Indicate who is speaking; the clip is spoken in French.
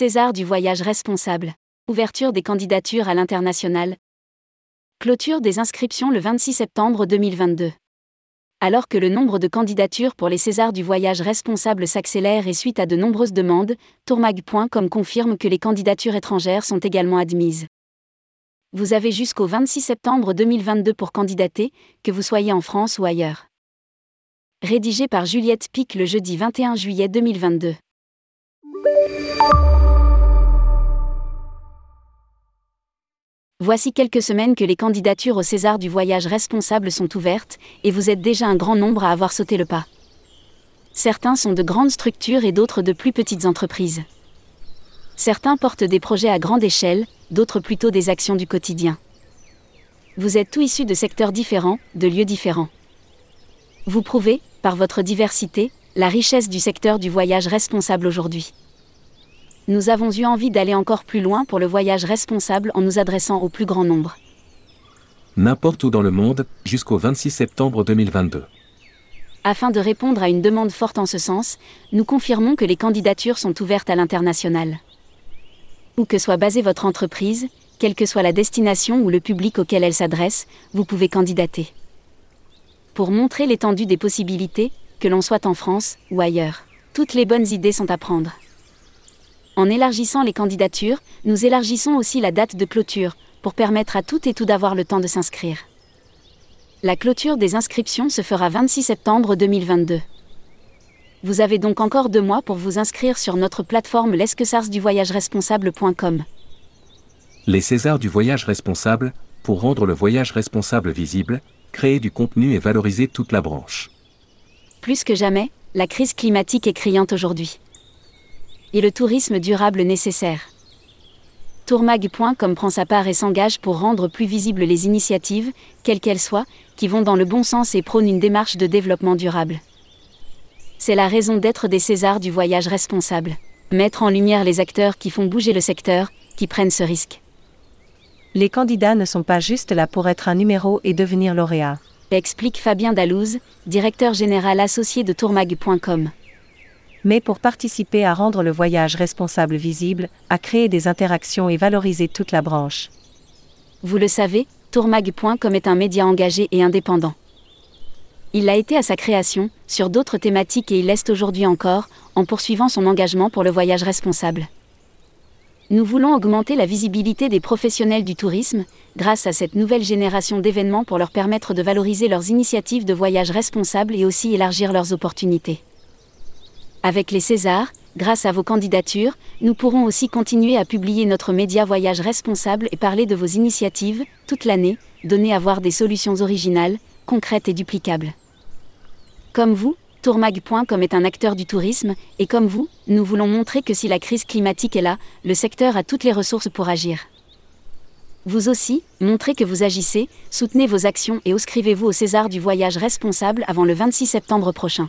Speaker 1: César du voyage responsable. Ouverture des candidatures à l'international. Clôture des inscriptions le 26 septembre 2022. Alors que le nombre de candidatures pour les Césars du voyage responsable s'accélère et suite à de nombreuses demandes, tourmag.com confirme que les candidatures étrangères sont également admises. Vous avez jusqu'au 26 septembre 2022 pour candidater, que vous soyez en France ou ailleurs. Rédigé par Juliette Pic le jeudi 21 juillet 2022. Voici quelques semaines que les candidatures au César du voyage responsable sont ouvertes, et vous êtes déjà un grand nombre à avoir sauté le pas. Certains sont de grandes structures et d'autres de plus petites entreprises. Certains portent des projets à grande échelle, d'autres plutôt des actions du quotidien. Vous êtes tous issus de secteurs différents, de lieux différents. Vous prouvez, par votre diversité, la richesse du secteur du voyage responsable aujourd'hui nous avons eu envie d'aller encore plus loin pour le voyage responsable en nous adressant au plus grand nombre.
Speaker 2: N'importe où dans le monde, jusqu'au 26 septembre 2022.
Speaker 1: Afin de répondre à une demande forte en ce sens, nous confirmons que les candidatures sont ouvertes à l'international. Où que soit basée votre entreprise, quelle que soit la destination ou le public auquel elle s'adresse, vous pouvez candidater. Pour montrer l'étendue des possibilités, que l'on soit en France ou ailleurs, toutes les bonnes idées sont à prendre. En élargissant les candidatures, nous élargissons aussi la date de clôture, pour permettre à toutes et tout d'avoir le temps de s'inscrire. La clôture des inscriptions se fera 26 septembre 2022. Vous avez donc encore deux mois pour vous inscrire sur notre plateforme l'esquesarsduvoyageresponsable.com.
Speaker 2: Les Césars du voyage responsable, pour rendre le voyage responsable visible, créer du contenu et valoriser toute la branche.
Speaker 1: Plus que jamais, la crise climatique est criante aujourd'hui et le tourisme durable nécessaire. Tourmag.com prend sa part et s'engage pour rendre plus visibles les initiatives, quelles qu'elles soient, qui vont dans le bon sens et prônent une démarche de développement durable. C'est la raison d'être des Césars du voyage responsable. Mettre en lumière les acteurs qui font bouger le secteur, qui prennent ce risque.
Speaker 3: Les candidats ne sont pas juste là pour être un numéro et devenir lauréat.
Speaker 1: Explique Fabien Dalouse, directeur général associé de tourmag.com
Speaker 3: mais pour participer à rendre le voyage responsable visible, à créer des interactions et valoriser toute la branche.
Speaker 1: Vous le savez, tourmag.com est un média engagé et indépendant. Il a été à sa création, sur d'autres thématiques et il l'est aujourd'hui encore, en poursuivant son engagement pour le voyage responsable. Nous voulons augmenter la visibilité des professionnels du tourisme, grâce à cette nouvelle génération d'événements pour leur permettre de valoriser leurs initiatives de voyage responsable et aussi élargir leurs opportunités. Avec les Césars, grâce à vos candidatures, nous pourrons aussi continuer à publier notre média Voyage responsable et parler de vos initiatives, toute l'année, donner à voir des solutions originales, concrètes et duplicables. Comme vous, Tourmag.com est un acteur du tourisme, et comme vous, nous voulons montrer que si la crise climatique est là, le secteur a toutes les ressources pour agir. Vous aussi, montrez que vous agissez, soutenez vos actions et inscrivez-vous au César du voyage responsable avant le 26 septembre prochain